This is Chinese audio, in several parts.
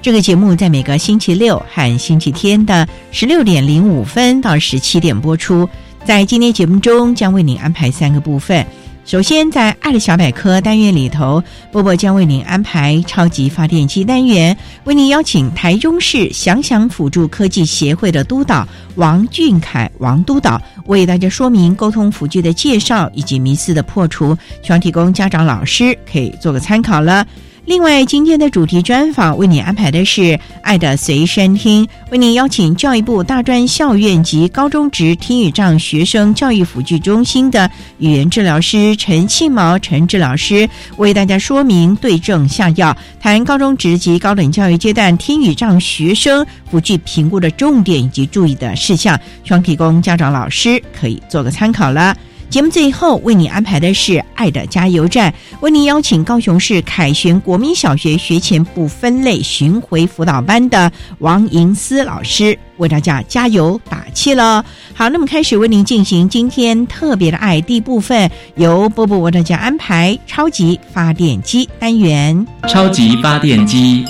这个节目在每个星期六和星期天的十六点零五分到十七点播出。在今天节目中，将为您安排三个部分。首先，在“爱的小百科”单元里头，波波将为您安排超级发电机单元，为您邀请台中市想想辅助科技协会的督导王俊凯王督导，为大家说明沟通辅具的介绍以及迷思的破除，希望提供家长老师可以做个参考了。另外，今天的主题专访为你安排的是《爱的随身听》，为您邀请教育部大专校院及高中职听语障学生教育辅具中心的语言治疗师陈庆毛陈治老师，为大家说明对症下药，谈高中职及高等教育阶段听语障学生辅具评估的重点以及注意的事项，希望提供家长老师可以做个参考了。节目最后为你安排的是“爱的加油站”，为您邀请高雄市凯旋国民小学学前部分类巡回辅导班的王银思老师为大家加油打气了。好，那么开始为您进行今天特别的爱第一部分，由波波为大家安排超级发电机单元。超级发电机，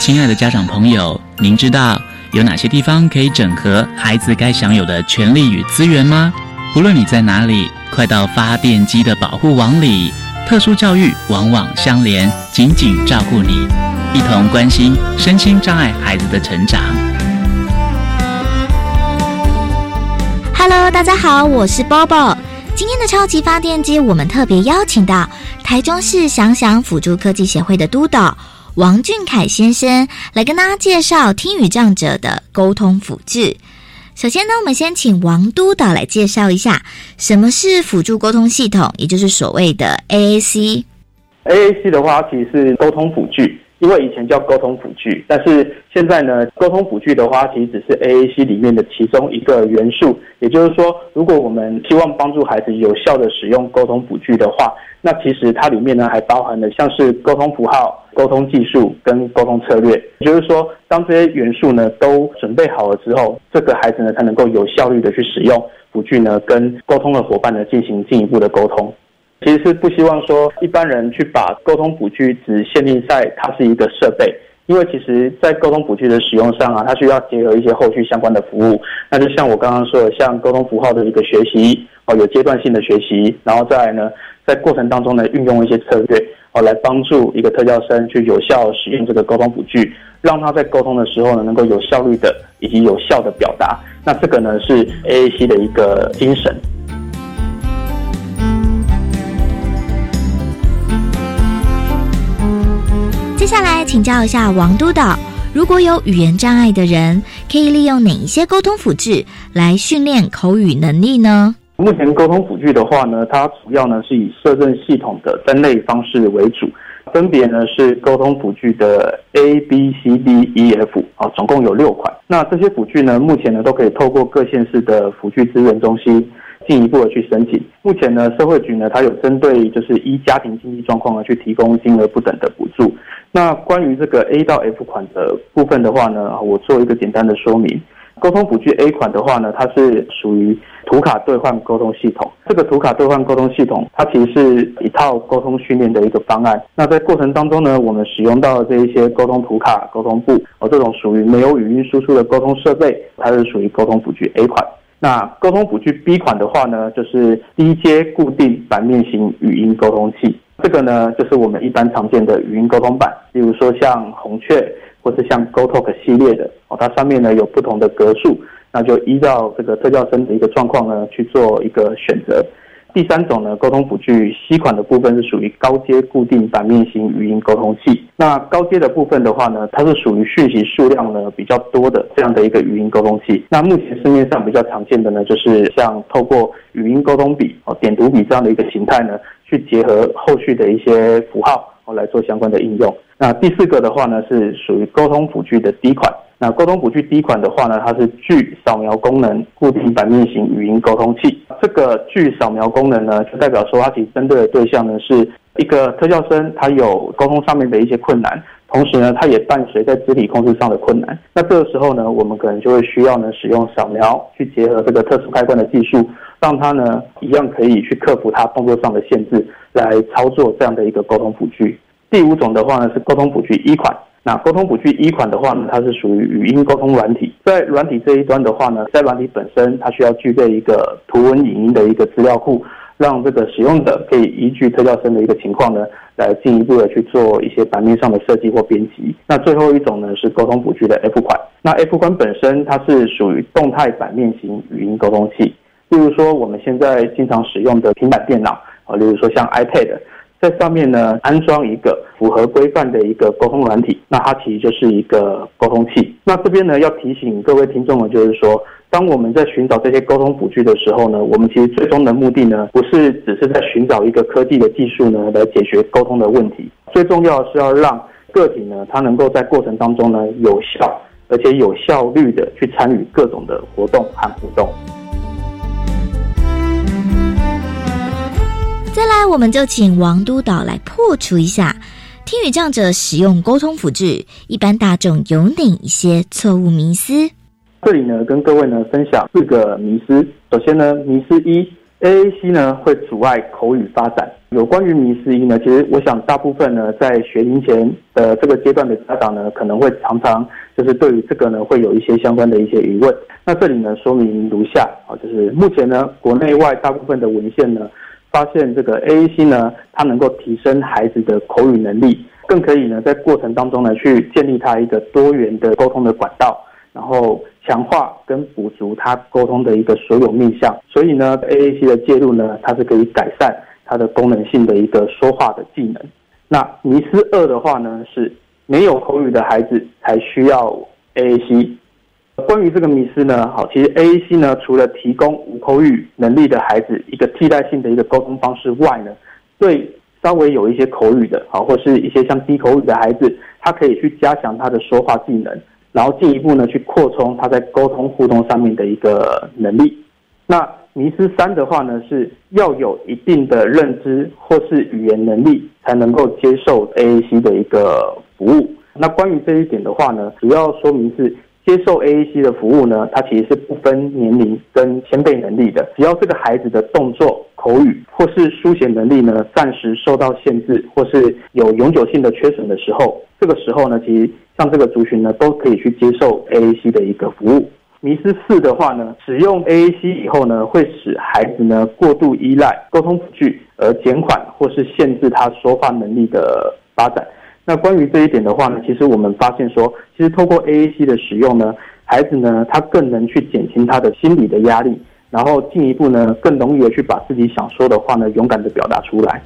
亲爱的家长朋友，您知道有哪些地方可以整合孩子该享有的权利与资源吗？无论你在哪里，快到发电机的保护网里。特殊教育网网相连，紧紧照顾你，一同关心身心障碍孩子的成长。Hello，大家好，我是 Bobo。今天的超级发电机，我们特别邀请到台中市想想辅助科技协会的督导王俊凯先生来跟大家介绍听语障者的沟通辅具。首先呢，我们先请王督导来介绍一下什么是辅助沟通系统，也就是所谓的 AAC。AAC 的话，其实是沟通辅具，因为以前叫沟通辅具，但是现在呢，沟通辅具的话，其实只是 AAC 里面的其中一个元素。也就是说，如果我们希望帮助孩子有效的使用沟通辅具的话，那其实它里面呢还包含了像是沟通符号、沟通技术跟沟通策略。也就是说，当这些元素呢都准备好了之后，这个孩子呢才能够有效率的去使用辅具呢，跟沟通的伙伴呢进行进一步的沟通。其实是不希望说一般人去把沟通辅具只限定在它是一个设备，因为其实在沟通辅具的使用上啊，它需要结合一些后续相关的服务。那就像我刚刚说的，像沟通符号的一个学习哦，有阶段性的学习，然后再来呢，在过程当中呢，运用一些策略哦，来帮助一个特教生去有效使用这个沟通辅具，让他在沟通的时候呢，能够有效率的以及有效的表达。那这个呢是 AAC 的一个精神。接下来请教一下王督导，如果有语言障碍的人，可以利用哪一些沟通辅具来训练口语能力呢？目前沟通辅具的话呢，它主要呢是以摄政系统的分类方式为主，分别呢是沟通辅具的 A、B、C、D、E、F 啊，总共有六款。那这些辅具呢，目前呢都可以透过各县市的辅具资源中心进一步的去申请。目前呢，社会局呢它有针对就是依家庭经济状况呢去提供金额不等的补助。那关于这个 A 到 F 款的部分的话呢，我做一个简单的说明。沟通辅具 A 款的话呢，它是属于图卡兑换沟通系统。这个图卡兑换沟通系统，它其实是一套沟通训练的一个方案。那在过程当中呢，我们使用到的这一些沟通图卡、沟通簿，哦，这种属于没有语音输出的沟通设备，它是属于沟通辅具 A 款。那沟通辅具 B 款的话呢，就是低阶固定版面型语音沟通器。这个呢，就是我们一般常见的语音沟通版，比如说像红雀。或是像 GoTalk 系列的哦，它上面呢有不同的格数，那就依照这个特教生的一个状况呢去做一个选择。第三种呢，沟通辅具 C 款的部分是属于高阶固定版面型语音沟通器。那高阶的部分的话呢，它是属于讯息数量呢比较多的这样的一个语音沟通器。那目前市面上比较常见的呢，就是像透过语音沟通笔哦、点读笔这样的一个形态呢，去结合后续的一些符号哦来做相关的应用。那第四个的话呢，是属于沟通辅具的 D 款。那沟通辅具第一款的话呢，它是具扫描功能固定版面型语音沟通器。这个具扫描功能呢，就代表说它其实针对的对象呢，是一个特教生，他有沟通上面的一些困难，同时呢，他也伴随在肢体控制上的困难。那这个时候呢，我们可能就会需要呢，使用扫描去结合这个特殊开关的技术，让他呢一样可以去克服他动作上的限制，来操作这样的一个沟通辅具。第五种的话呢是沟通辅具一款，那沟通补具一款的话呢，它是属于语音沟通软体，在软体这一端的话呢，在软体本身它需要具备一个图文影音的一个资料库，让这个使用者可以依据特教生的一个情况呢，来进一步的去做一些版面上的设计或编辑。那最后一种呢是沟通补具的 F 款，那 F 款本身它是属于动态版面型语音沟通器，例如说我们现在经常使用的平板电脑啊，例如说像 iPad。在上面呢安装一个符合规范的一个沟通软体，那它其实就是一个沟通器。那这边呢要提醒各位听众呢，就是说，当我们在寻找这些沟通辅具的时候呢，我们其实最终的目的呢，不是只是在寻找一个科技的技术呢来解决沟通的问题，最重要是要让个体呢，它能够在过程当中呢有效而且有效率的去参与各种的活动和互动。再来，我们就请王督导来破除一下听语障者使用沟通辅具，一般大众有哪一些错误迷思？这里呢，跟各位呢分享四个迷思。首先呢，迷思一，AAC 呢会阻碍口语发展。有关于迷思一呢，其实我想大部分呢在学龄前的这个阶段的家长呢，可能会常常就是对于这个呢会有一些相关的一些疑问。那这里呢说明如下啊，就是目前呢国内外大部分的文献呢。发现这个 AAC 呢，它能够提升孩子的口语能力，更可以呢在过程当中呢去建立他一个多元的沟通的管道，然后强化跟补足他沟通的一个所有面向。所以呢，AAC 的介入呢，它是可以改善它的功能性的一个说话的技能。那迷思二的话呢，是没有口语的孩子才需要 AAC。关于这个迷思呢，好，其实 AAC 呢，除了提供无口语能力的孩子一个替代性的一个沟通方式外呢，对稍微有一些口语的，好，或是一些像低口语的孩子，他可以去加强他的说话技能，然后进一步呢去扩充他在沟通互动上面的一个能力。那迷思三的话呢，是要有一定的认知或是语言能力，才能够接受 AAC 的一个服务。那关于这一点的话呢，主要说明是。接受 AAC 的服务呢，它其实是不分年龄跟先辈能力的。只要这个孩子的动作、口语或是书写能力呢，暂时受到限制，或是有永久性的缺损的时候，这个时候呢，其实像这个族群呢，都可以去接受 AAC 的一个服务。迷思四的话呢，使用 AAC 以后呢，会使孩子呢过度依赖沟通辅具，而减缓或是限制他说话能力的发展。那关于这一点的话呢，其实我们发现说，其实透过 AAC 的使用呢，孩子呢他更能去减轻他的心理的压力，然后进一步呢更容易的去把自己想说的话呢勇敢的表达出来。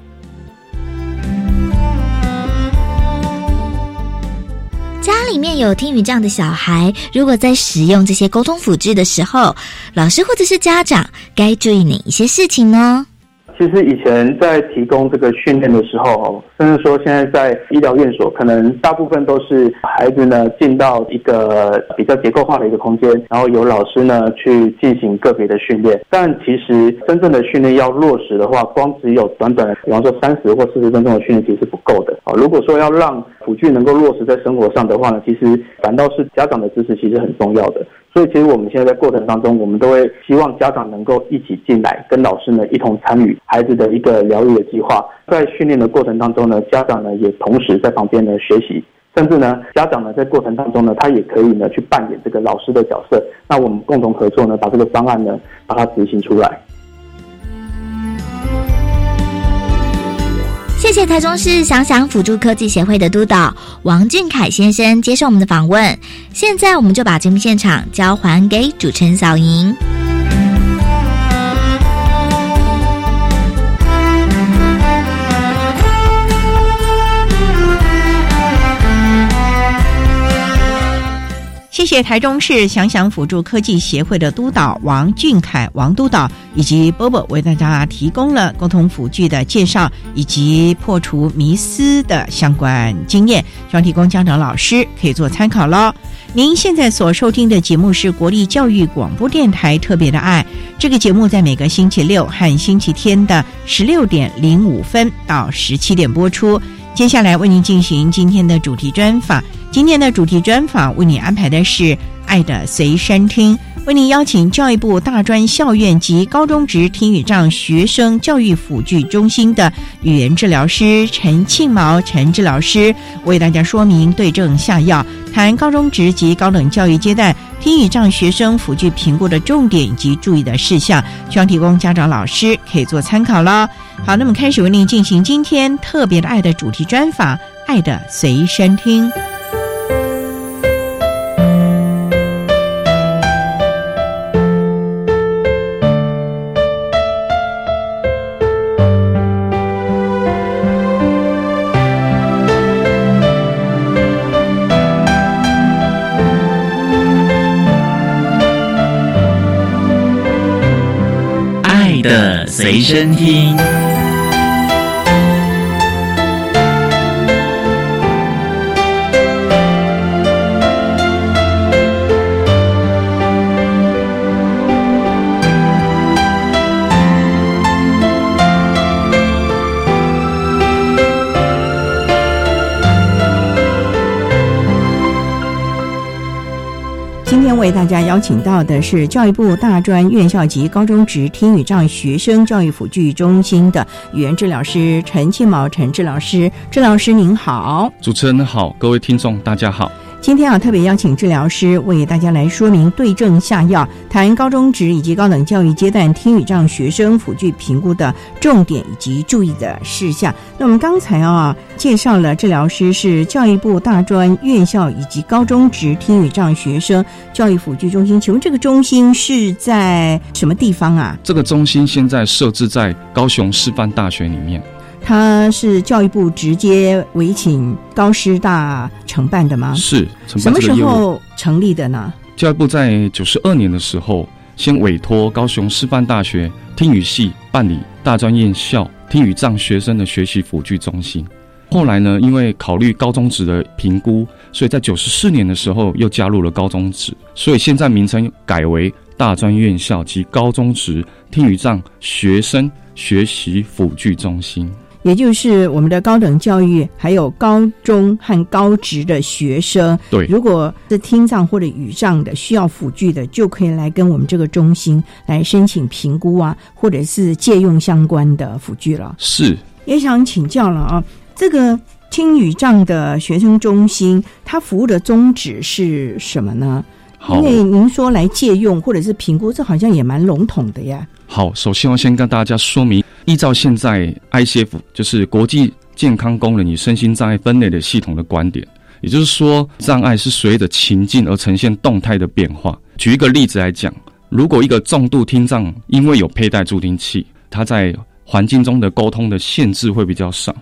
家里面有听语这样的小孩，如果在使用这些沟通辅具的时候，老师或者是家长该注意哪一些事情呢？其实以前在提供这个训练的时候，甚至说现在在医疗院所，可能大部分都是孩子呢进到一个比较结构化的一个空间，然后由老师呢去进行个别的训练。但其实真正的训练要落实的话，光只有短短，比方说三十或四十分钟的训练其实是不够的。啊，如果说要让辅具能够落实在生活上的话呢，其实反倒是家长的支持其实很重要的。所以其实我们现在在过程当中，我们都会希望家长能够一起进来，跟老师呢一同参与孩子的一个疗愈的计划。在训练的过程当中呢，家长呢也同时在旁边呢学习，甚至呢家长呢在过程当中呢，他也可以呢去扮演这个老师的角色。那我们共同合作呢，把这个方案呢把它执行出来。谢谢台中市想想辅助科技协会的督导王俊凯先生接受我们的访问。现在我们就把节目现场交还给主持人小莹。谢台中市想想辅助科技协会的督导王俊凯王督导以及波波为大家提供了沟通辅具的介绍以及破除迷思的相关经验，希望提供家长老师可以做参考喽。您现在所收听的节目是国立教育广播电台特别的爱，这个节目在每个星期六和星期天的十六点零五分到十七点播出。接下来为您进行今天的主题专访。今天的主题专访为你安排的是《爱的随身听》，为您邀请教育部大专校院及高中职听语障学生教育辅具中心的语言治疗师陈庆毛陈治疗师，为大家说明对症下药，谈高中职及高等教育阶段听语障学生辅具评估的重点以及注意的事项，希望提供家长老师可以做参考了。好，那么开始为您进行今天特别的爱的主题专访，《爱的随身听》。爱的随身听。为大家邀请到的是教育部大专院校及高中职听语障学生教育辅具中心的语言治疗师陈庆茂陈治老师，治老师您好。主持人好，各位听众大家好。今天啊，特别邀请治疗师为大家来说明对症下药，谈高中职以及高等教育阶段听语障学生辅具评估的重点以及注意的事项。那我们刚才啊介绍了治疗师是教育部大专院校以及高中职听语障学生教育辅具中心，请问这个中心是在什么地方啊？这个中心现在设置在高雄师范大学里面。它是教育部直接委请高师大承办的吗？是承什么时。候成立的呢？教育部在九十二年的时候，先委托高雄师范大学听语系办理大专院校听语障学生的学习辅具中心。后来呢，因为考虑高中职的评估，所以在九十四年的时候又加入了高中职，所以现在名称改为大专院校及高中职听语障学生学习辅具中心。也就是我们的高等教育，还有高中和高职的学生，对，如果是听障或者语障的需要辅具的，就可以来跟我们这个中心来申请评估啊，或者是借用相关的辅具了。是也想请教了啊，这个听语障的学生中心，它服务的宗旨是什么呢？因。为您说来借用或者是评估，这好像也蛮笼统的呀。好，首先我先跟大家说明，依照现在 ICF 就是国际健康功能与身心障碍分类的系统的观点，也就是说，障碍是随着情境而呈现动态的变化。举一个例子来讲，如果一个重度听障因为有佩戴助听器，他在环境中的沟通的限制会比较少；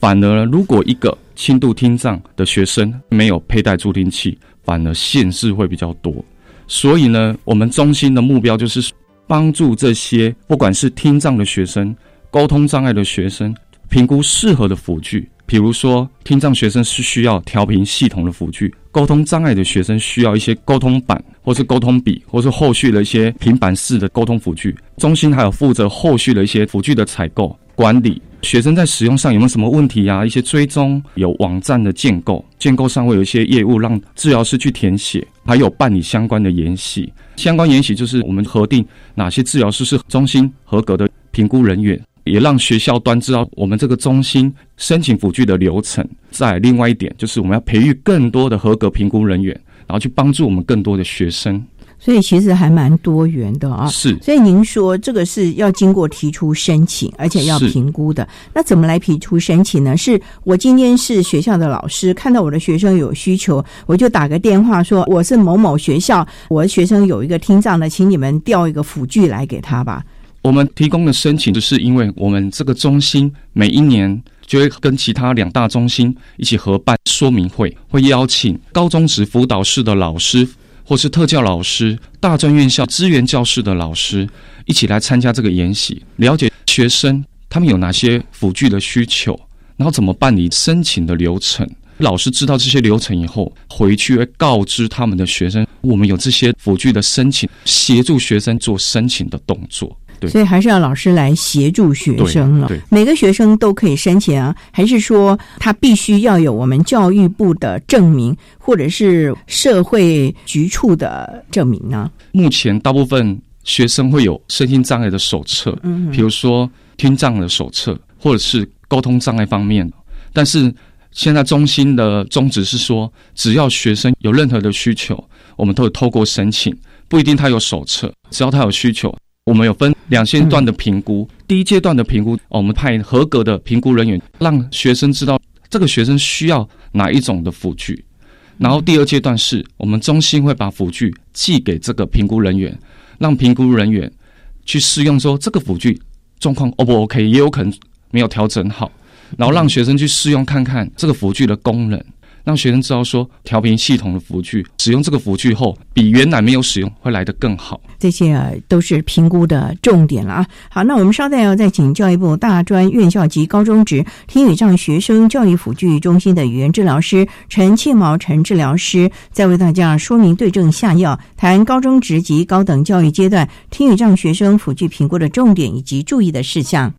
反而如果一个轻度听障的学生没有佩戴助听器，反而限制会比较多。所以呢，我们中心的目标就是帮助这些不管是听障的学生、沟通障碍的学生，评估适合的辅具。比如说，听障学生是需要调频系统的辅具，沟通障碍的学生需要一些沟通板，或是沟通笔，或是后续的一些平板式的沟通辅具。中心还有负责后续的一些辅具的采购、管理、学生在使用上有没有什么问题啊？一些追踪，有网站的建构，建构上会有一些业务让治疗师去填写，还有办理相关的研习。相关研习就是我们核定哪些治疗师是中心合格的评估人员，也让学校端知道我们这个中心申请辅具的流程。再另外一点就是我们要培育更多的合格评估人员，然后去帮助我们更多的学生。所以其实还蛮多元的啊。是，所以您说这个是要经过提出申请，而且要评估的。那怎么来提出申请呢？是我今天是学校的老师，看到我的学生有需求，我就打个电话说我是某某学校，我的学生有一个听障的，请你们调一个辅具来给他吧。我们提供的申请，就是因为我们这个中心每一年就会跟其他两大中心一起合办说明会，会邀请高中职辅导室的老师。或是特教老师、大专院校资源教室的老师一起来参加这个研习，了解学生他们有哪些辅具的需求，然后怎么办理申请的流程。老师知道这些流程以后，回去会告知他们的学生，我们有这些辅具的申请，协助学生做申请的动作。所以还是要老师来协助学生了。每个学生都可以申请啊，还是说他必须要有我们教育部的证明，或者是社会局处的证明呢？目前大部分学生会有身心障碍的手册，嗯，比如说听障的手册，或者是沟通障碍方面。但是现在中心的宗旨是说，只要学生有任何的需求，我们都会透过申请，不一定他有手册，只要他有需求。我们有分两阶段的评估，第一阶段的评估，我们派合格的评估人员，让学生知道这个学生需要哪一种的辅具。然后第二阶段是我们中心会把辅具寄给这个评估人员，让评估人员去试用，说这个辅具状况 O 不 OK，也有可能没有调整好，然后让学生去试用看看这个辅具的功能。让学生知道说，调频系统的辅具使用这个辅具后，比原来没有使用会来得更好。这些啊都是评估的重点了啊。好，那我们稍待要再请教育部大专院校及高中职听语障学生教育辅具中心的语言治疗师陈庆毛陈治疗师，再为大家说明对症下药，谈高中职及高等教育阶段听语障学生辅具评估的重点以及注意的事项。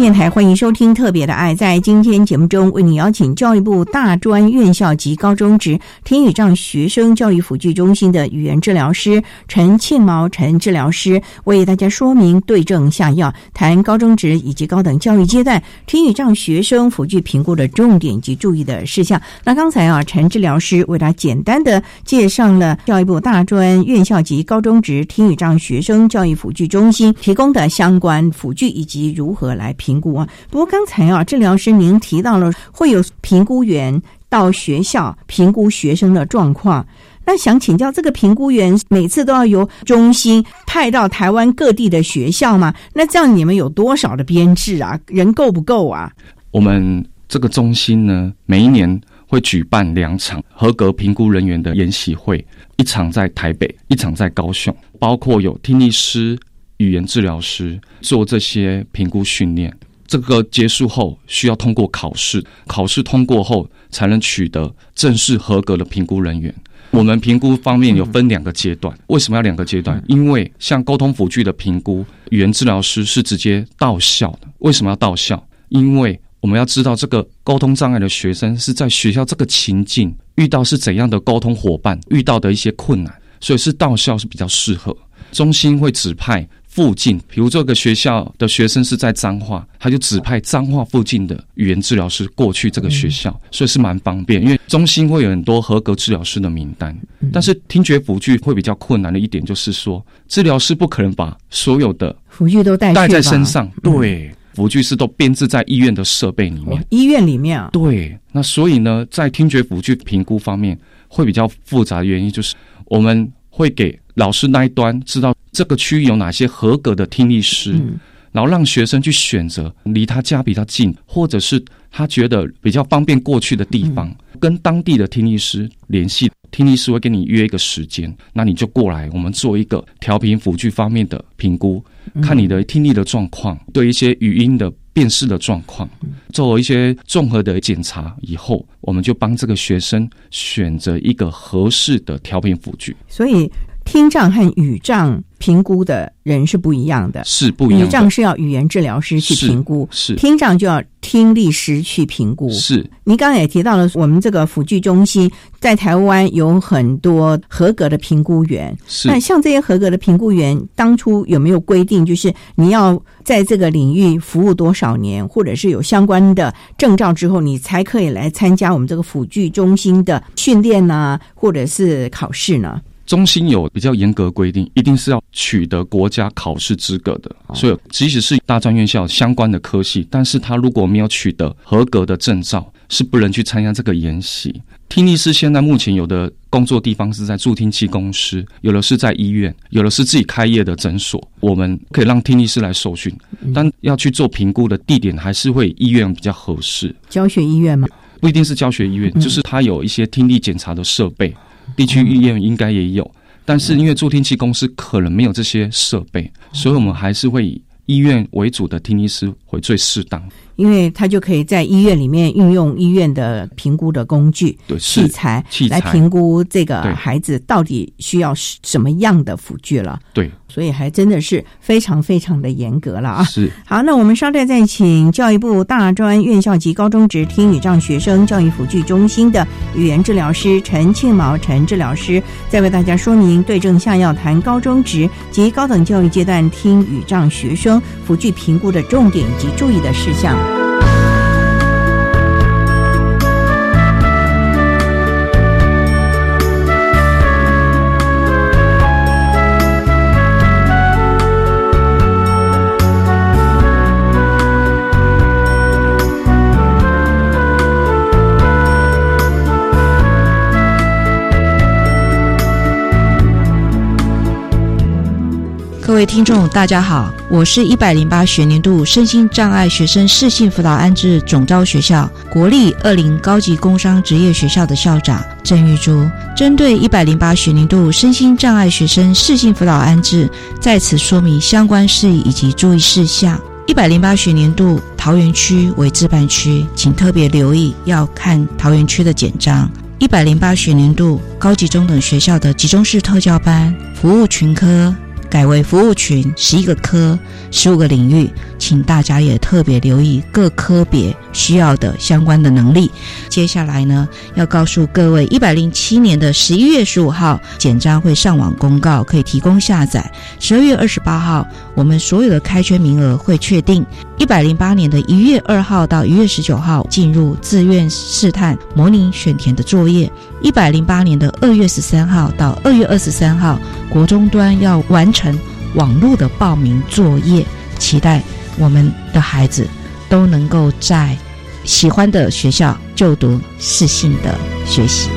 电台欢迎收听《特别的爱》。在今天节目中，为你邀请教育部大专院校及高中职听语障学生教育辅具中心的语言治疗师陈庆毛陈治疗师，为大家说明对症下药，谈高中职以及高等教育阶段听语障学生辅具评估的重点及注意的事项。那刚才啊，陈治疗师为大家简单的介绍了教育部大专院校及高中职听语障学生教育辅具中心提供的相关辅具以及如何来评。评估啊，不过刚才啊，治疗师您提到了会有评估员到学校评估学生的状况，那想请教，这个评估员每次都要由中心派到台湾各地的学校吗？那这样你们有多少的编制啊？人够不够啊？我们这个中心呢，每一年会举办两场合格评估人员的研习会，一场在台北，一场在高雄，包括有听力师、语言治疗师做这些评估训练。这个结束后需要通过考试，考试通过后才能取得正式合格的评估人员。我们评估方面有分两个阶段，为什么要两个阶段？因为像沟通辅具的评估，语言治疗师是直接到校的。为什么要到校？因为我们要知道这个沟通障碍的学生是在学校这个情境遇到是怎样的沟通伙伴，遇到的一些困难，所以是到校是比较适合。中心会指派。附近，比如这个学校的学生是在彰化，他就指派彰化附近的语言治疗师过去这个学校，所以是蛮方便。因为中心会有很多合格治疗师的名单，但是听觉辅具会比较困难的一点就是说，治疗师不可能把所有的辅具都带带在身上。对，辅具是都编制在医院的设备里面。医院里面啊？对。那所以呢，在听觉辅具评估方面会比较复杂的原因，就是我们会给老师那一端知道。这个区域有哪些合格的听力师？然后让学生去选择离他家比较近，或者是他觉得比较方便过去的地方，跟当地的听力师联系。听力师会跟你约一个时间，那你就过来，我们做一个调频辅具方面的评估，看你的听力的状况，对一些语音的辨识的状况，做一些综合的检查以后，我们就帮这个学生选择一个合适的调频辅具。所以。听障和语障评估的人是不一样的，是不一样。语障是要语言治疗师去评估，是听障就要听力师去评估。是，您刚刚也提到了，我们这个辅具中心在台湾有很多合格的评估员。是，那像这些合格的评估员，当初有没有规定，就是你要在这个领域服务多少年，或者是有相关的证照之后，你才可以来参加我们这个辅具中心的训练呢，或者是考试呢？中心有比较严格规定，一定是要取得国家考试资格的。所以，即使是大专院校相关的科系，但是他如果没有取得合格的证照，是不能去参加这个研习。听力师现在目前有的工作地方是在助听器公司，有的是在医院，有的是自己开业的诊所。我们可以让听力师来受训，但要去做评估的地点还是会医院比较合适。教学医院吗？不一定是教学医院，就是他有一些听力检查的设备。地区医院应该也有，但是因为助听器公司可能没有这些设备，所以我们还是会以医院为主的听力师会最适当。因为他就可以在医院里面运用医院的评估的工具、对器材来评估这个孩子到底需要什么样的辅具了。对，所以还真的是非常非常的严格了啊！是。好，那我们稍待再请教育部大专院校及高中职听语障学生教育辅具中心的语言治疗师陈庆毛陈治疗师，再为大家说明对症下药谈高中职及高等教育阶段听语障学生辅具评估的重点及注意的事项。各位听众，大家好，我是一百零八学年度身心障碍学生适性辅导安置总招学校国立二零高级工商职业学校的校长郑玉珠。针对一百零八学年度身心障碍学生适性辅导安置，在此说明相关事宜以及注意事项。一百零八学年度桃园区为自办区，请特别留意要看桃园区的简章。一百零八学年度高级中等学校的集中式特教班服务群科。改为服务群十一个科十五个领域，请大家也特别留意各科别需要的相关的能力。接下来呢，要告诉各位，一百零七年的十一月十五号简章会上网公告，可以提供下载。十二月二十八号，我们所有的开缺名额会确定。一百零八年的一月二号到一月十九号进入自愿试探模拟选填的作业。一百零八年的二月十三号到二月二十三号，国中端要完成网络的报名作业。期待我们的孩子都能够在喜欢的学校就读适性的学习。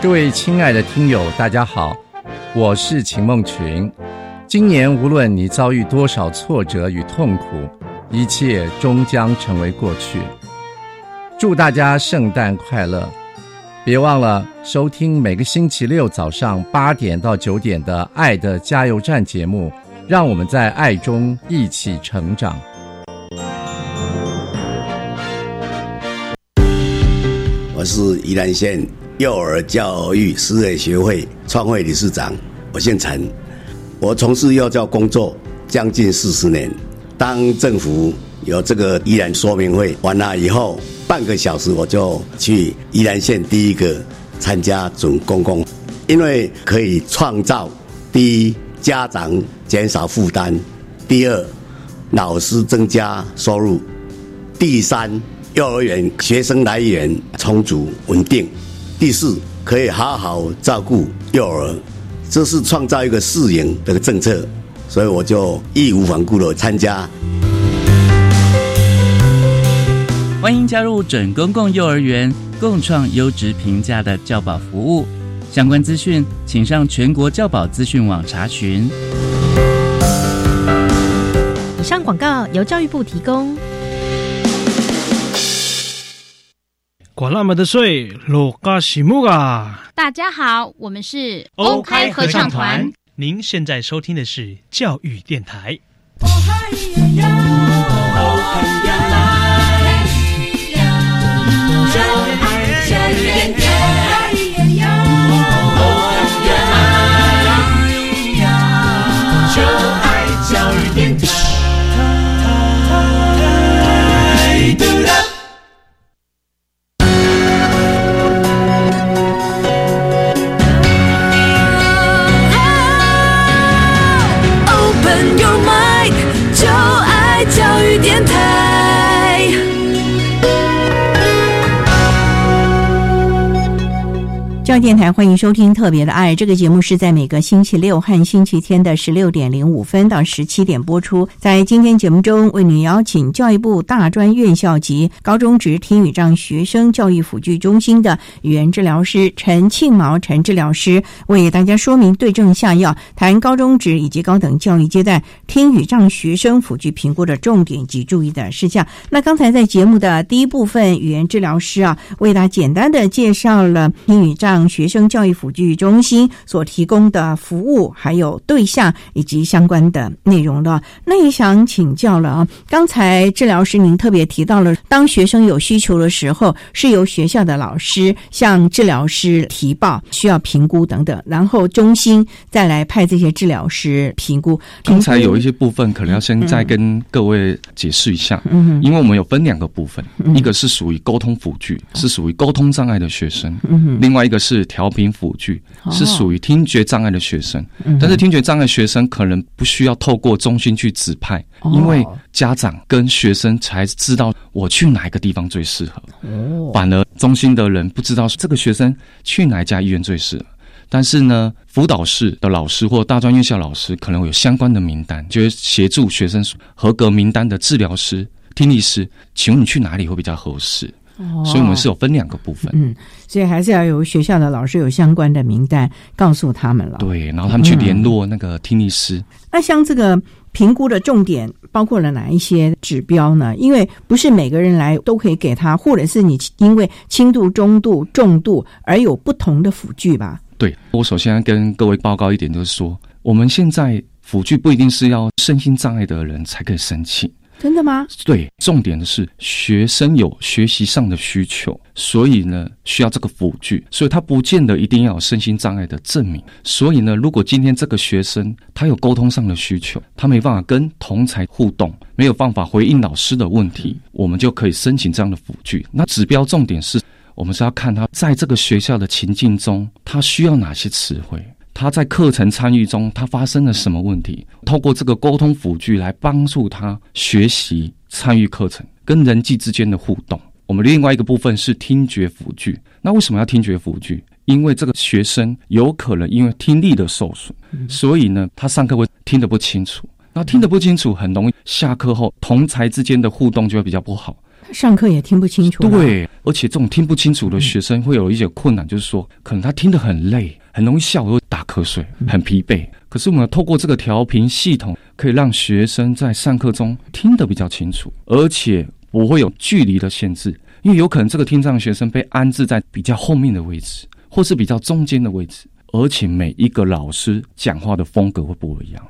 各位亲爱的听友，大家好，我是秦梦群。今年无论你遭遇多少挫折与痛苦，一切终将成为过去。祝大家圣诞快乐！别忘了收听每个星期六早上八点到九点的《爱的加油站》节目，让我们在爱中一起成长。我是宜兰县。幼儿教育师业学会创会理事长，我姓陈，我从事幼教工作将近四十年。当政府有这个宜兰说明会完了以后，半个小时我就去宜兰县第一个参加准公共，因为可以创造第一家长减少负担，第二老师增加收入，第三幼儿园学生来源充足稳定。第四，可以好好照顾幼儿，这是创造一个适应的政策，所以我就义无反顾的参加。欢迎加入准公共幼儿园，共创优质评价的教保服务。相关资讯，请上全国教保资讯网查询。以上广告由教育部提供。管那么的水，罗嘎西木啊！大家好，我们是欧开合唱团。您现在收听的是教育电台。电台欢迎收听《特别的爱》这个节目，是在每个星期六和星期天的十六点零五分到十七点播出。在今天节目中，为您邀请教育部大专院校及高中职听语障学生教育辅具中心的语言治疗师陈庆毛陈治疗师，为大家说明对症下药，谈高中职以及高等教育阶段听语障学生辅具评估的重点及注意的事项。那刚才在节目的第一部分，语言治疗师啊，为大家简单的介绍了听语障。学生教育辅具中心所提供的服务，还有对象以及相关的内容了。那也想请教了啊，刚才治疗师您特别提到了，当学生有需求的时候，是由学校的老师向治疗师提报，需要评估等等，然后中心再来派这些治疗师评估。刚才有一些部分可能要先再跟各位解释一下，嗯，因为我们有分两个部分，一个是属于沟通辅具，是属于沟通障碍的学生，嗯，另外一个是。是调频辅具，是属于听觉障碍的学生，但是听觉障碍学生可能不需要透过中心去指派，因为家长跟学生才知道我去哪一个地方最适合。哦，反而中心的人不知道这个学生去哪一家医院最适合。但是呢，辅导室的老师或大专院校老师可能有相关的名单，就是协助学生合格名单的治疗师、听力师，请问你去哪里会比较合适？所以，我们是有分两个部分。嗯，所以还是要有学校的老师有相关的名单告诉他们了。对，然后他们去联络那个听力师。那像这个评估的重点包括了哪一些指标呢？因为不是每个人来都可以给他，或者是你因为轻度、中度、重度而有不同的辅具吧？对，我首先要跟各位报告一点，就是说我们现在辅具不一定是要身心障碍的人才可以申请。真的吗？对，重点的是学生有学习上的需求，所以呢需要这个辅具，所以他不见得一定要有身心障碍的证明。所以呢，如果今天这个学生他有沟通上的需求，他没办法跟同才互动，没有办法回应老师的问题，我们就可以申请这样的辅具。那指标重点是我们是要看他在这个学校的情境中，他需要哪些词汇。他在课程参与中，他发生了什么问题？透过这个沟通辅具来帮助他学习、参与课程、跟人际之间的互动。我们另外一个部分是听觉辅具。那为什么要听觉辅具？因为这个学生有可能因为听力的受损，所以呢，他上课会听得不清楚。那听得不清楚，很容易下课后同才之间的互动就会比较不好。上课也听不清楚。对，而且这种听不清楚的学生会有一些困难，就是说，可能他听得很累，很容易笑，会打瞌睡，很疲惫。可是我们透过这个调频系统，可以让学生在上课中听得比较清楚，而且不会有距离的限制，因为有可能这个听障学生被安置在比较后面的位置，或是比较中间的位置，而且每一个老师讲话的风格会不一样。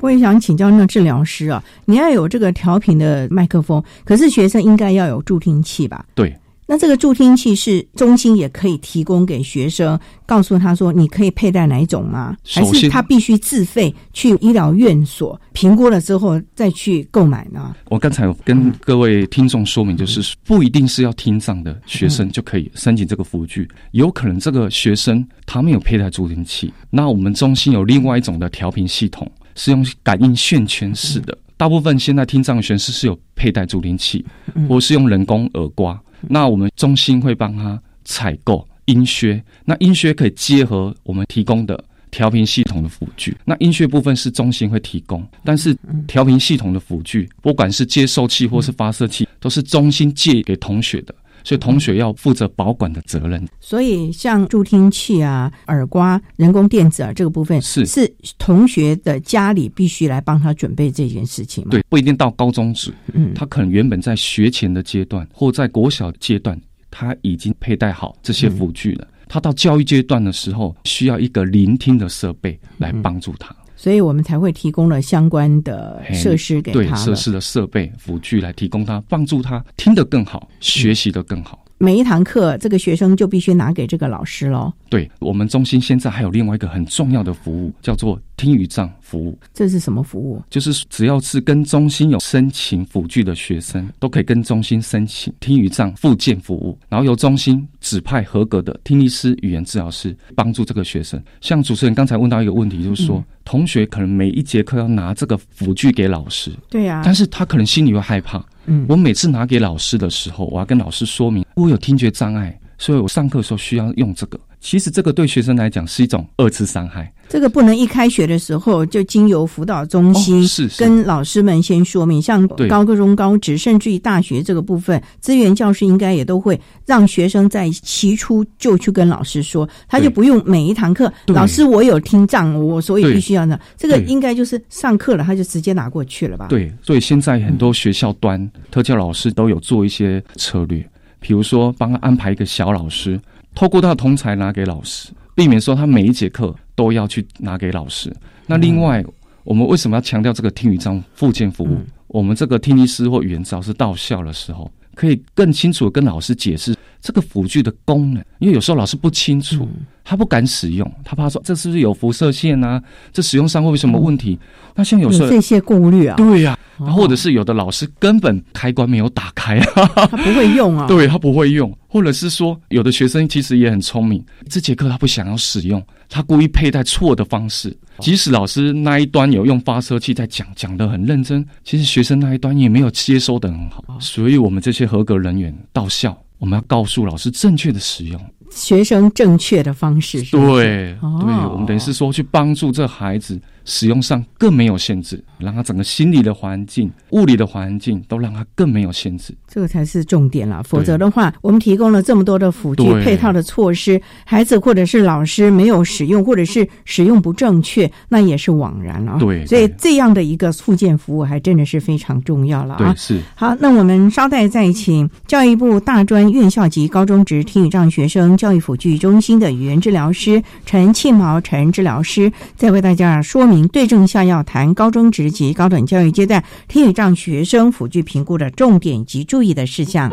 我也想请教那治疗师啊，你要有这个调频的麦克风，可是学生应该要有助听器吧？对。那这个助听器是中心也可以提供给学生，告诉他说你可以佩戴哪一种吗？还是他必须自费去医疗院所评估了之后再去购买呢？我刚才有跟各位听众说明，就是不一定是要听障的学生就可以申请这个辅具，有可能这个学生他没有佩戴助听器，那我们中心有另外一种的调频系统。是用感应线圈式的，大部分现在听障学生是有佩戴助听器，或是用人工耳刮。那我们中心会帮他采购音靴，那音靴可以结合我们提供的调频系统的辅具。那音靴部分是中心会提供，但是调频系统的辅具，不管是接收器或是发射器，都是中心借给同学的。所以同学要负责保管的责任。所以像助听器啊、耳刮、人工电子耳这个部分，是是同学的家里必须来帮他准备这件事情。对，不一定到高中时，嗯，他可能原本在学前的阶段或在国小阶段，他已经佩戴好这些辅具了。他到教育阶段的时候，需要一个聆听的设备来帮助他。所以我们才会提供了相关的设施给他，对设施的设备辅具来提供他，帮助他听得更好，学习的更好。每一堂课，这个学生就必须拿给这个老师喽。对我们中心现在还有另外一个很重要的服务，叫做听语障服务。这是什么服务？就是只要是跟中心有申请辅具的学生，都可以跟中心申请听语障附件服务，然后由中心指派合格的听力师、语言治疗师帮助这个学生。像主持人刚才问到一个问题，就是说同学可能每一节课要拿这个辅具给老师，对呀，但是他可能心里会害怕。嗯，我每次拿给老师的时候，我要跟老师说明我有听觉障碍，所以我上课的时候需要用这个。其实这个对学生来讲是一种二次伤害。这个不能一开学的时候就经由辅导中心是跟老师们先说明，像高中、高职，甚至于大学这个部分，资源教师应该也都会让学生在起初就去跟老师说，他就不用每一堂课，老师我有听障，我所以必须要呢。这个应该就是上课了，他就直接拿过去了吧？对，所以现在很多学校端特教老师都有做一些策略，比如说帮他安排一个小老师。透过他的同才拿给老师，避免说他每一节课都要去拿给老师。那另外，我们为什么要强调这个听语障附件服务？我们这个听力师或语言治疗师到校的时候，可以更清楚的跟老师解释这个辅具的功能。因为有时候老师不清楚，他不敢使用，他怕说这是不是有辐射线啊？这使用上会有什么问题？那像有时候这些顾虑啊，对呀。或者是有的老师根本开关没有打开，他不会用啊。对他不会用，或者是说有的学生其实也很聪明，这节课他不想要使用，他故意佩戴错的方式。即使老师那一端有用发射器在讲，讲的很认真，其实学生那一端也没有接收的很好。所以我们这些合格人员到校，我们要告诉老师正确的使用。学生正确的方式，对，对，我们等于是说去帮助这孩子使用上更没有限制，让他整个心理的环境、物理的环境都让他更没有限制，这个才是重点了。否则的话，我们提供了这么多的辅具配套的措施，孩子或者是老师没有使用，或者是使用不正确，那也是枉然了。对，所以这样的一个附件服务还真的是非常重要了啊。是好，那我们稍待再请教育部大专院校级高中职听语障学生。教育辅具中心的语言治疗师陈庆毛陈治疗师，再为大家说明对症下药，谈高中职及高等教育阶段听障学生辅具评估的重点及注意的事项。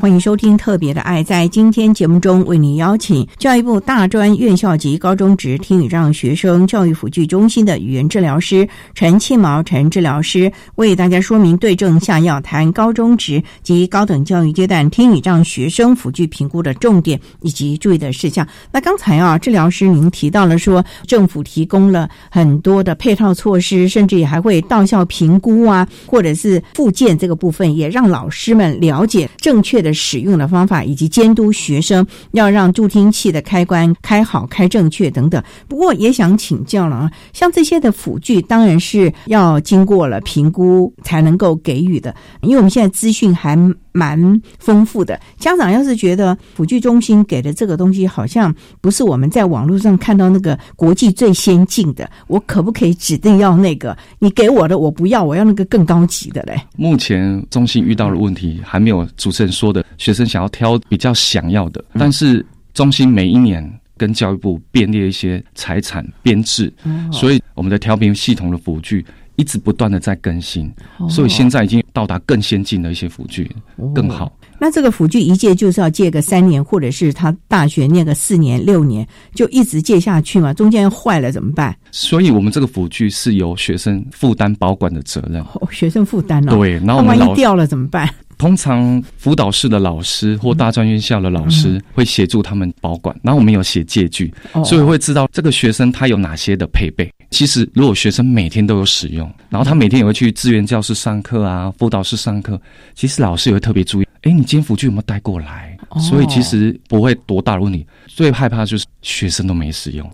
欢迎收听《特别的爱》。在今天节目中，为您邀请教育部大专院校及高中职听语障学生教育辅具中心的语言治疗师陈庆毛陈治疗师，为大家说明对症下药，谈高中职及高等教育阶段听语障学生辅具评估的重点以及注意的事项。那刚才啊，治疗师您提到了说，政府提供了很多的配套措施，甚至也还会到校评估啊，或者是附件这个部分，也让老师们了解。正确的使用的方法，以及监督学生要让助听器的开关开好、开正确等等。不过也想请教了啊，像这些的辅具，当然是要经过了评估才能够给予的。因为我们现在资讯还蛮丰富的，家长要是觉得辅具中心给的这个东西好像不是我们在网络上看到那个国际最先进的，我可不可以指定要那个？你给我的我不要，我要那个更高级的嘞。目前中心遇到的问题还没有。主持人说的，学生想要挑比较想要的，但是中心每一年跟教育部编列一些财产编制，所以我们的调频系统的辅具一直不断的在更新，所以现在已经到达更先进的一些辅具，更好。那这个辅具一借就是要借个三年，或者是他大学念个四年六年，就一直借下去嘛？中间坏了怎么办？所以我们这个辅具是由学生负担保管的责任，学生负担哦。对，然后万一掉了怎么办？通常辅导室的老师或大专院校的老师会协助他们保管，然后我们有写借据，所以会知道这个学生他有哪些的配备。其实如果学生每天都有使用，然后他每天也会去资源教室上课啊，辅导室上课，其实老师也会特别注意，哎，你今天辅具有没有带过来？所以其实不会多大的问题。最害怕就是学生都没使用，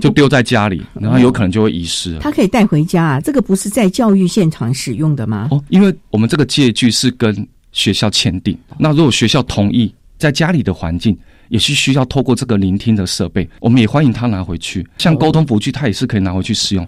就丢在家里，然后有可能就会遗失。他可以带回家啊？这个不是在教育现场使用的吗？哦，因为我们这个借据是跟学校签订，那如果学校同意，在家里的环境也是需要透过这个聆听的设备，我们也欢迎他拿回去。像沟通辅具，他也是可以拿回去使用，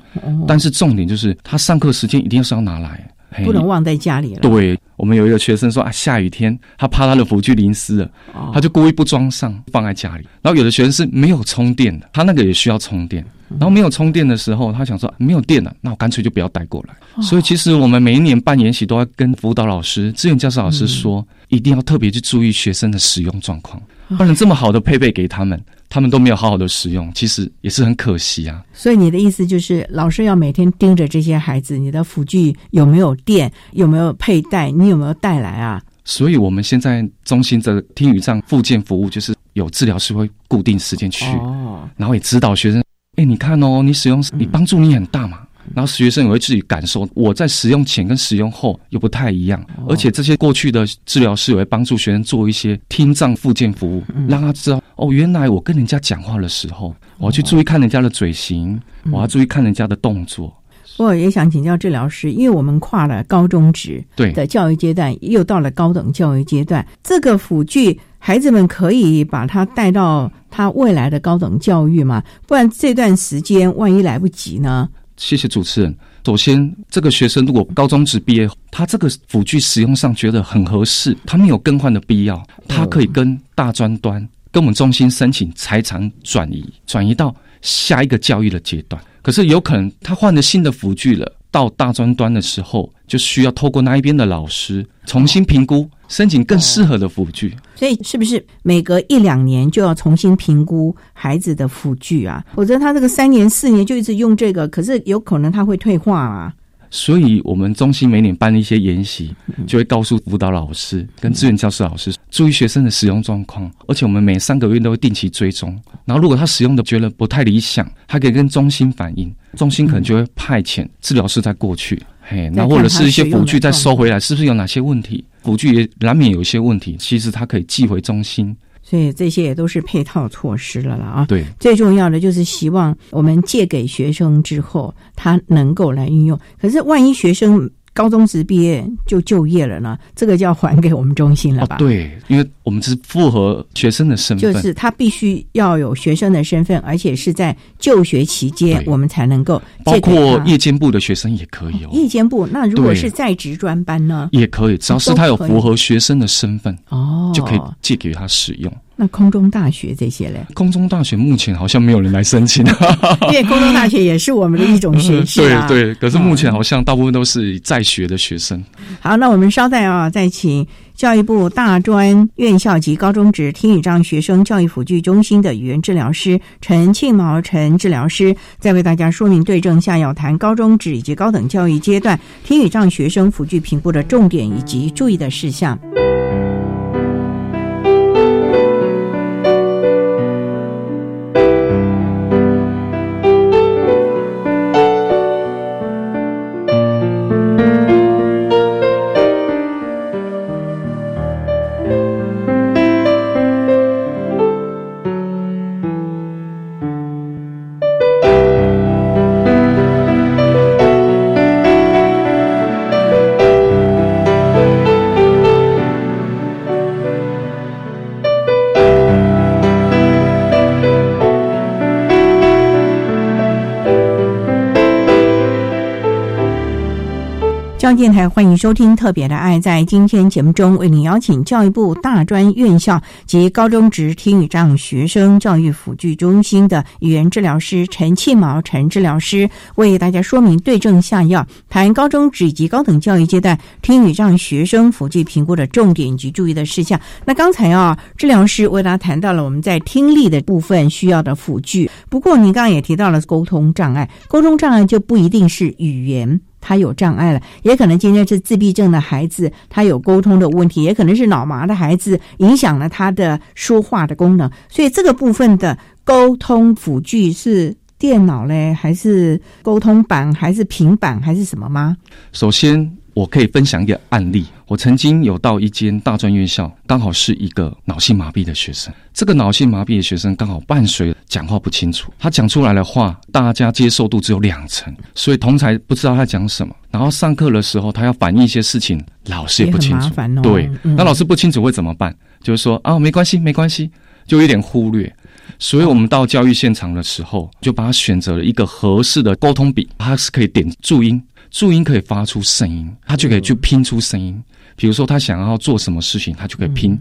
但是重点就是他上课时间一定是要拿来，不能忘在家里了。对，我们有一个学生说啊，下雨天他怕他的辅具淋湿了，他就故意不装上，放在家里。然后有的学生是没有充电的，他那个也需要充电。然后没有充电的时候，他想说没有电了，那我干脆就不要带过来。所以其实我们每一年办研习都要跟辅导老师、志愿教师老师说，一定要特别去注意学生的使用状况，不然这么好的配备给他们，他们都没有好好的使用，其实也是很可惜啊。所以你的意思就是，老师要每天盯着这些孩子，你的辅具有没有电，有没有佩戴，你有没有带来啊？所以我们现在中心的听语障附件服务，就是有治疗师会固定时间去，哦然后也指导学生。哎，你看哦，你使用你帮助你很大嘛。然后学生也会自己感受，我在使用前跟使用后又不太一样。而且这些过去的治疗师也会帮助学生做一些听障附件服务，让他知道哦，原来我跟人家讲话的时候，我要去注意看人家的嘴型，我要注意看人家的动作。我也想请教治疗师，因为我们跨了高中职的教育阶段，又到了高等教育阶段，这个辅具孩子们可以把它带到他未来的高等教育吗？不然这段时间万一来不及呢？谢谢主持人。首先，这个学生如果高中职毕业，他这个辅具使用上觉得很合适，他没有更换的必要，他可以跟大专端跟我们中心申请财产转移，转移到下一个教育的阶段。可是有可能他换了新的辅具了，到大专端的时候，就需要透过那一边的老师重新评估，申请更适合的辅具。所以是不是每隔一两年就要重新评估孩子的辅具啊？否则他这个三年四年就一直用这个，可是有可能他会退化啊。所以，我们中心每年办一些研习，就会告诉辅导老师跟志愿教师老师注意学生的使用状况，而且我们每三个月都会定期追踪。然后，如果他使用的觉得不太理想，他可以跟中心反映，中心可能就会派遣治疗师再过去。嘿，那或者是一些辅具再收回来，是不是有哪些问题？辅具也难免有一些问题，其实它可以寄回中心。所以这些也都是配套措施了了啊！对，最重要的就是希望我们借给学生之后，他能够来运用。可是万一学生，高中职毕业就就业了呢，这个就要还给我们中心了吧？对，因为我们是符合学生的身份，就是他必须要有学生的身份，而且是在就学期间，我们才能够包括夜间部的学生也可以哦。夜间部那如果是在职专班呢？也可以，只要是他有符合学生的身份哦，就可以借给他使用。那空中大学这些嘞？空中大学目前好像没有人来申请，因为空中大学也是我们的一种学 习啊。对对，可是目前好像大部分都是在学的学生。好，那我们稍待啊，再请教育部大专院校及高中职听语障学生教育辅具中心的语言治疗师陈庆毛陈治疗师，再为大家说明对症下药，谈高中职以及高等教育阶段听语障学生辅具评估的重点以及注意的事项。欢迎收听《特别的爱》。在今天节目中，为您邀请教育部大专院校及高中职听语障学生教育辅具中心的语言治疗师陈庆毛陈治疗师，为大家说明对症下药，谈高中职以及高等教育阶段听语障学生辅具评估的重点及注意的事项。那刚才啊，治疗师为大家谈到了我们在听力的部分需要的辅具。不过，您刚刚也提到了沟通障碍，沟通障碍就不一定是语言。他有障碍了，也可能今天是自闭症的孩子，他有沟通的问题，也可能是脑麻的孩子影响了他的说话的功能。所以这个部分的沟通辅具是电脑嘞，还是沟通板，还是平板，还是什么吗？首先。我可以分享一个案例。我曾经有到一间大专院校，刚好是一个脑性麻痹的学生。这个脑性麻痹的学生刚好伴随讲话不清楚，他讲出来的话，大家接受度只有两成，所以同才不知道他讲什么。然后上课的时候，他要反映一些事情，老师也不清楚。对，那老师不清楚会怎么办？就是说啊，没关系，没关系，就有点忽略。所以我们到教育现场的时候，就把他选择了一个合适的沟通笔，它是可以点注音。注音可以发出声音，他就可以去拼出声音。比如说，他想要做什么事情，他就可以拼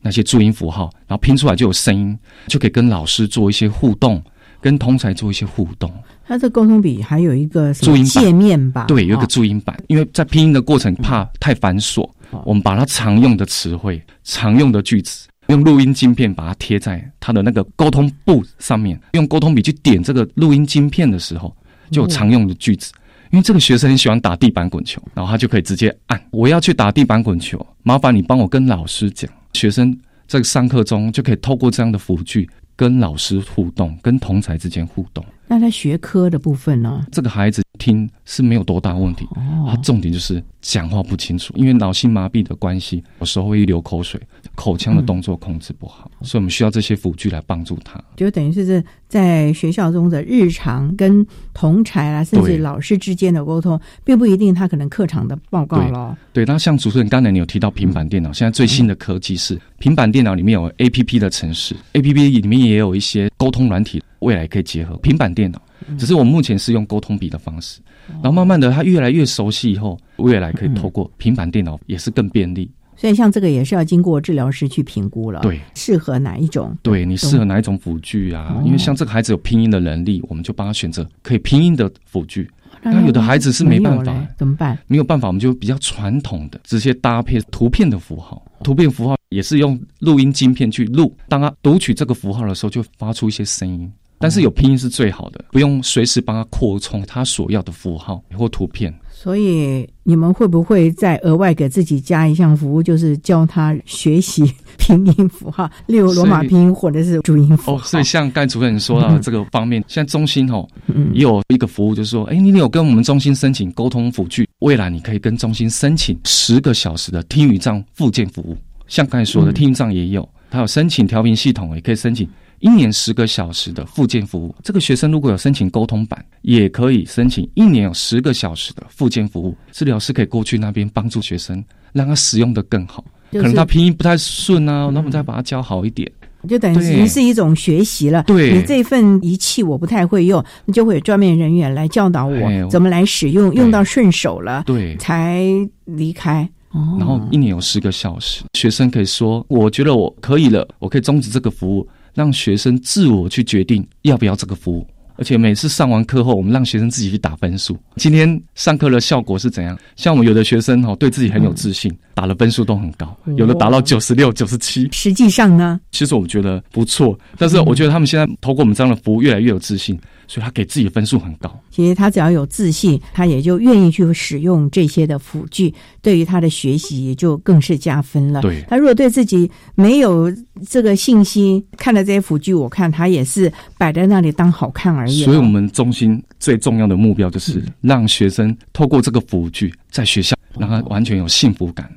那些注音符号，然后拼出来就有声音，就可以跟老师做一些互动，跟同才做一些互动。它这沟通笔还有一个注音界面吧？对，有一个注音板。因为在拼音的过程怕太繁琐，我们把它常用的词汇、常用的句子，用录音晶片把它贴在它的那个沟通布上面。用沟通笔去点这个录音晶片的时候，就有常用的句子。因为这个学生很喜欢打地板滚球，然后他就可以直接按我要去打地板滚球，麻烦你帮我跟老师讲。学生在上课中就可以透过这样的辅具跟老师互动，跟同才之间互动。那他学科的部分呢？这个孩子听是没有多大问题，他重点就是讲话不清楚，因为脑性麻痹的关系，有时候会流口水。口腔的动作控制不好，所以我们需要这些辅具来帮助他。就等于是是在学校中的日常跟同才啊，甚至老师之间的沟通，并不一定他可能课堂的报告了。对，那像主持人刚才你有提到平板电脑，现在最新的科技是平板电脑里面有 A P P 的程式，A P P 里面也有一些沟通软体，未来可以结合平板电脑。只是我们目前是用沟通笔的方式，然后慢慢的他越来越熟悉以后，未来可以透过平板电脑也是更便利。所以，像这个也是要经过治疗师去评估了，对，适合哪一种？对你适合哪一种辅具啊？因为像这个孩子有拼音的能力，我们就帮他选择可以拼音的辅具。那有的孩子是没办法，怎么办？没有办法，我们就比较传统的，直接搭配图片的符号。图片符号也是用录音晶片去录，当他读取这个符号的时候，就发出一些声音。但是有拼音是最好的，不用随时帮他扩充他所要的符号或图片。所以你们会不会再额外给自己加一项服务，就是教他学习拼音符号，例如罗马拼音或者是注音符号？哦，所以像刚才主任说到的这个方面，现在中心哦也有一个服务，就是说，哎，你有跟我们中心申请沟通辅具，未来你可以跟中心申请十个小时的听语障附件服务。像刚才说的听障也有，还有申请调频系统，也可以申请。一年十个小时的附件服务，这个学生如果有申请沟通版，也可以申请一年有十个小时的附件服务。治疗师可以过去那边帮助学生，让他使用的更好。可能他拼音不太顺啊，那我们再把它教好一点。就等于是一种学习了。对，你这份仪器我不太会用，你就会有专门人员来教导我怎么来使用，用到顺手了，对，才离开。哦然后一年有十个小时，学生可以说我觉得我可以了，我可以终止这个服务，让学生自我去决定要不要这个服务。而且每次上完课后，我们让学生自己去打分数。今天上课的效果是怎样？像我们有的学生哦，对自己很有自信，打的分数都很高，有的达到九十六、九十七。实际上呢，其实我觉得不错，但是我觉得他们现在透过我们这样的服务，越来越有自信，所以他给自己的分数很高。其实他只要有自信，他也就愿意去使用这些的辅具，对于他的学习也就更是加分了。对他如果对自己没有这个信心，看了这些辅具，我看他也是摆在那里当好看而已。所以，我们中心最重要的目标就是让学生透过这个辅具，在学校让他完全有幸福感，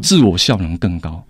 自我效能更高，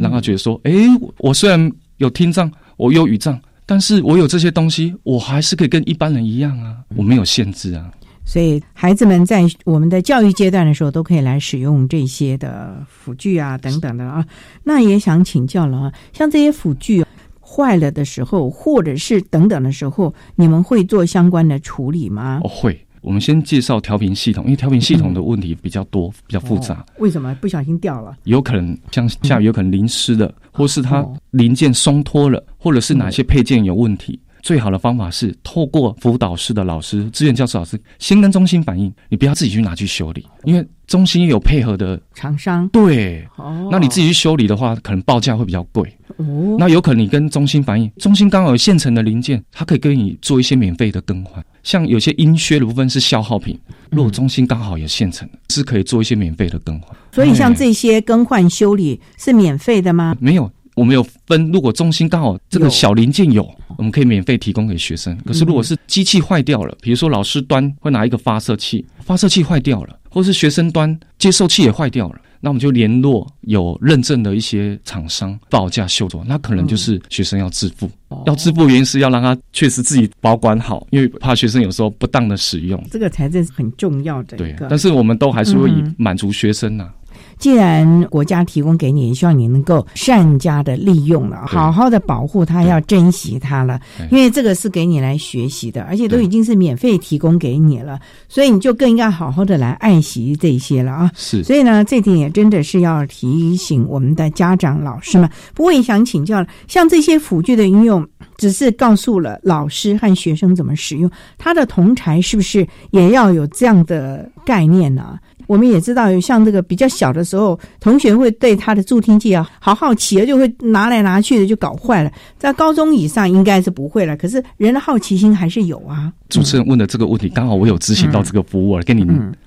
让他觉得说：“诶，我虽然有听障，我有语障，但是我有这些东西，我还是可以跟一般人一样啊，我没有限制啊。”所以，孩子们在我们的教育阶段的时候，都可以来使用这些的辅具啊，等等的啊。那也想请教了啊，像这些辅具坏了的时候，或者是等等的时候，你们会做相关的处理吗？哦，会。我们先介绍调频系统，因为调频系统的问题比较多，比较复杂。哦为什么不小心掉了？有可能像下雨有可能淋湿了，或是它零件松脱了，或者是哪些配件有问题。最好的方法是透过辅导室的老师、志愿教师老师，先跟中心反映，你不要自己去拿去修理，因为中心也有配合的厂商。对，哦，那你自己去修理的话，可能报价会比较贵。哦，那有可能你跟中心反映，中心刚好有现成的零件，它可以跟你做一些免费的更换。像有些音靴的部分是消耗品，如果中心刚好有现成的，是可以做一些免费的更换。所以像这些更换修理是免费的吗？没有。我们有分，如果中心刚好这个小零件有，我们可以免费提供给学生。可是如果是机器坏掉了，比如说老师端会拿一个发射器，发射器坏掉了，或是学生端接收器也坏掉了，那我们就联络有认证的一些厂商报价修走，那可能就是学生要自付。要自付原因是要让他确实自己保管好，因为怕学生有时候不当的使用，这个才是很重要的对，但是我们都还是会以满足学生呐、啊。既然国家提供给你，也希望你能够善加的利用了，好好的保护它，要珍惜它了。因为这个是给你来学习的，而且都已经是免费提供给你了，所以你就更应该好好的来爱惜这些了啊。是，所以呢，这点也真的是要提醒我们的家长、老师们。不过也想请教了，像这些辅具的运用，只是告诉了老师和学生怎么使用，他的同才是不是也要有这样的概念呢、啊？我们也知道，有像这个比较小的时候，同学会对他的助听器啊好好奇，就会拿来拿去的，就搞坏了。在高中以上应该是不会了，可是人的好奇心还是有啊。主持人问的这个问题，刚好我有执行到这个服务，跟你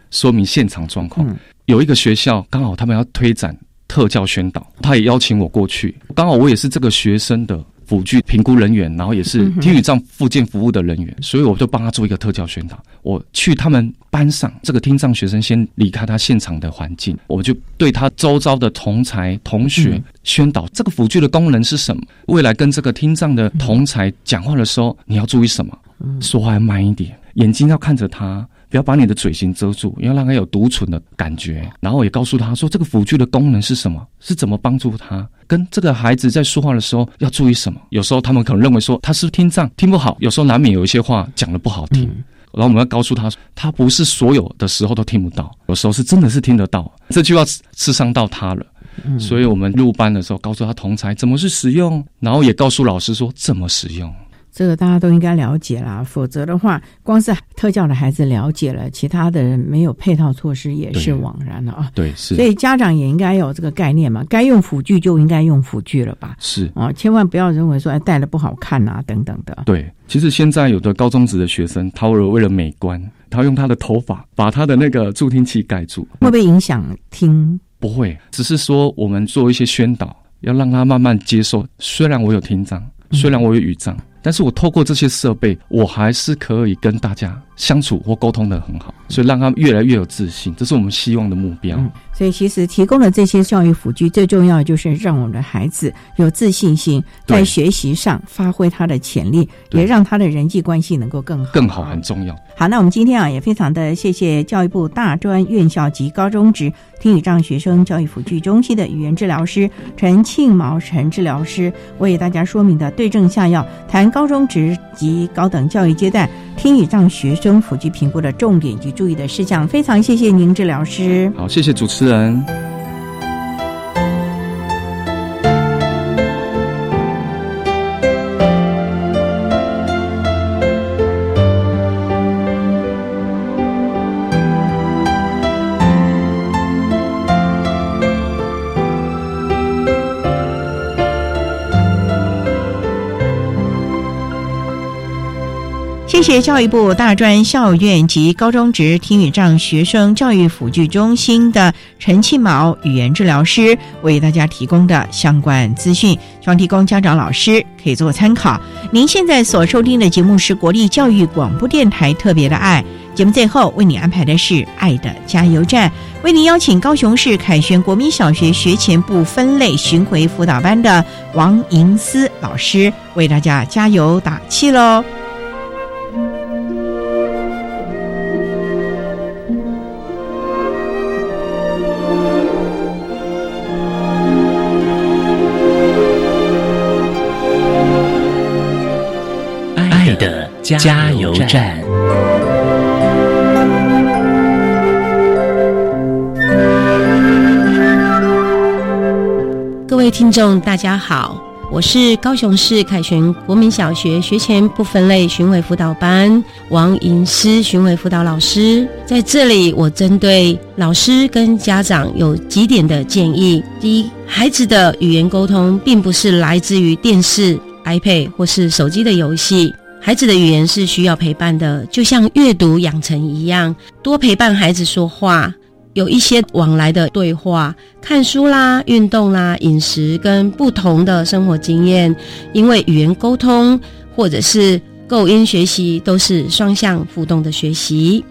说明现场状况。有一个学校刚好他们要推展特教宣导，他也邀请我过去，刚好我也是这个学生的。辅具评估人员，然后也是听语障附件服务的人员，所以我就帮他做一个特教宣导。我去他们班上，这个听障学生先离开他现场的环境，我就对他周遭的同才同学宣导这个辅具的功能是什么。未来跟这个听障的同才讲话的时候，你要注意什么？说话要慢一点，眼睛要看着他。不要把你的嘴型遮住，要让他有独存的感觉。然后也告诉他说，这个辅具的功能是什么，是怎么帮助他。跟这个孩子在说话的时候要注意什么。有时候他们可能认为说他是听障，听不好。有时候难免有一些话讲的不好听。嗯、然后我们要告诉他，他不是所有的时候都听不到，有时候是真的是听得到。这句话刺伤到他了。嗯、所以我们入班的时候告诉他同才怎么去使用，然后也告诉老师说怎么使用。这个大家都应该了解啦，否则的话，光是特教的孩子了解了，其他的人没有配套措施也是枉然的啊。对，是。所以家长也应该有这个概念嘛，该用辅具就应该用辅具了吧？是啊，千万不要认为说哎戴了不好看啊等等的。对，其实现在有的高中职的学生，他为了美观，他用他的头发把他的那个助听器盖住，会不会影响听？不会，只是说我们做一些宣导，要让他慢慢接受。虽然我有听障，虽然我有语障。但是我透过这些设备，我还是可以跟大家相处或沟通的很好，所以让他们越来越有自信，这是我们希望的目标。嗯、所以其实提供的这些教育辅具，最重要的就是让我们的孩子有自信心，在学习上发挥他的潜力，也让他的人际关系能够更好。更好很重要。好，那我们今天啊，也非常的谢谢教育部大专院校及高中职听语障学生教育辅具中心的语言治疗师陈庆毛陈治疗师为大家说明的对症下药，谈高中职及高等教育阶段听语障学生辅具评估的重点及注意的事项。非常谢谢您，治疗师。好，谢谢主持人。谢谢教育部大专校院及高中职听语障学生教育辅具中心的陈庆毛语言治疗师为大家提供的相关资讯，希望提供家长老师可以做参考。您现在所收听的节目是国立教育广播电台特别的爱节目，最后为你安排的是爱的加油站，为您邀请高雄市凯旋国民小学学前部分类巡回辅导班的王银思老师为大家加油打气喽。加油站。各位听众，大家好，我是高雄市凯旋国民小学学前不分类巡回辅导班王银思巡回辅导老师，在这里，我针对老师跟家长有几点的建议：第一，孩子的语言沟通并不是来自于电视、iPad 或是手机的游戏。孩子的语言是需要陪伴的，就像阅读养成一样，多陪伴孩子说话，有一些往来的对话，看书啦、运动啦、饮食跟不同的生活经验，因为语言沟通或者是构音学习都是双向互动的学习。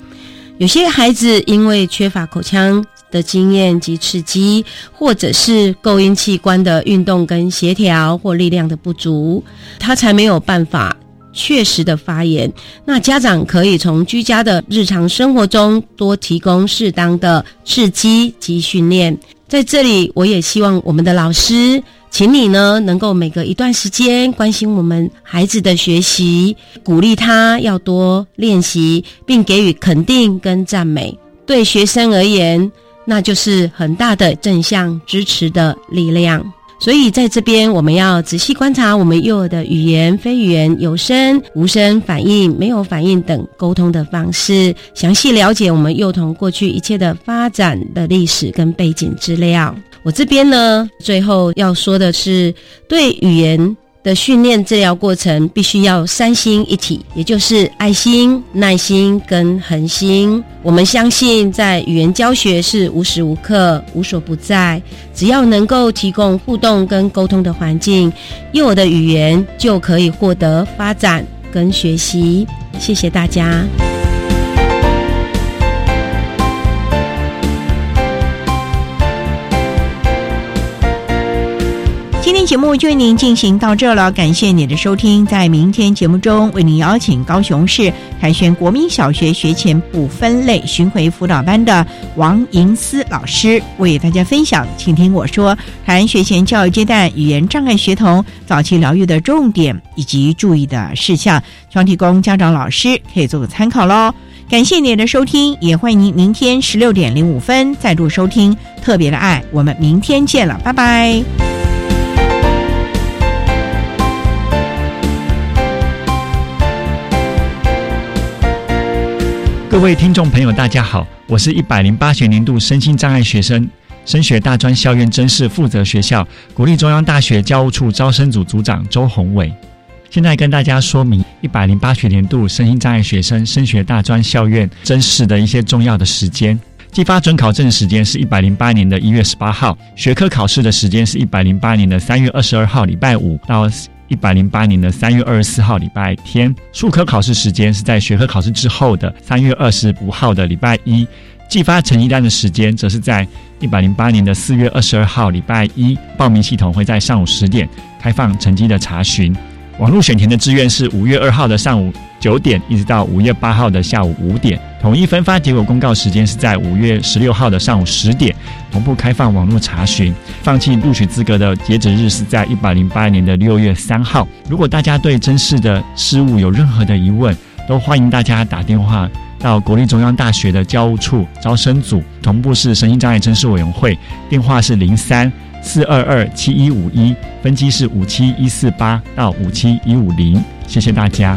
有些孩子因为缺乏口腔的经验及刺激，或者是构音器官的运动跟协调或力量的不足，他才没有办法。确实的发言，那家长可以从居家的日常生活中多提供适当的刺激及训练。在这里，我也希望我们的老师，请你呢能够每隔一段时间关心我们孩子的学习，鼓励他要多练习，并给予肯定跟赞美。对学生而言，那就是很大的正向支持的力量。所以在这边，我们要仔细观察我们幼儿的语言、非语言、有声、无声反应、没有反应等沟通的方式，详细了解我们幼童过去一切的发展的历史跟背景资料。我这边呢，最后要说的是，对语言。的训练治疗过程必须要三心一体，也就是爱心、耐心跟恒心。我们相信，在语言教学是无时无刻、无所不在，只要能够提供互动跟沟通的环境，幼儿的语言就可以获得发展跟学习。谢谢大家。节目就为您进行到这了，感谢你的收听。在明天节目中，为您邀请高雄市凯旋国民小学学前部分类巡回辅导班的王银思老师为大家分享，请听我说谈学前教育阶段语言障碍学童早期疗愈的重点以及注意的事项，希望提供家长老师可以做个参考喽。感谢您的收听，也欢迎您明天十六点零五分再度收听特别的爱，我们明天见了，拜拜。各位听众朋友，大家好，我是一百零八学年度身心障碍学生升学大专校院真试负责学校国立中央大学教务处招生组组长周宏伟。现在跟大家说明一百零八学年度身心障碍学生升学大专校院真试的一些重要的时间。寄发准考证时间是一百零八年的一月十八号，学科考试的时间是一百零八年的三月二十二号礼拜五到。一百零八年的三月二十四号礼拜天，数科考试时间是在学科考试之后的三月二十五号的礼拜一，寄发成绩单的时间则是在一百零八年的四月二十二号礼拜一，报名系统会在上午十点开放成绩的查询。网络选填的志愿是五月二号的上午九点，一直到五月八号的下午五点。统一分发结果公告时间是在五月十六号的上午十点，同步开放网络查询。放弃录取资格的截止日是在一百零八年的六月三号。如果大家对真试的事务有任何的疑问，都欢迎大家打电话到国立中央大学的教务处招生组，同步是神经障碍真试委员会，电话是零三。四二二七一五一分机是五七一四八到五七一五零，谢谢大家。